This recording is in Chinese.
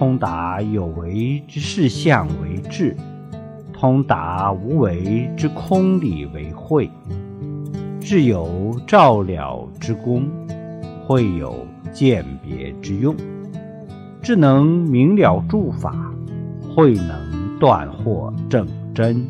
通达有为之事相为智，通达无为之空理为慧。智有照了之功，慧有鉴别之用。智能明了诸法，慧能断惑证真。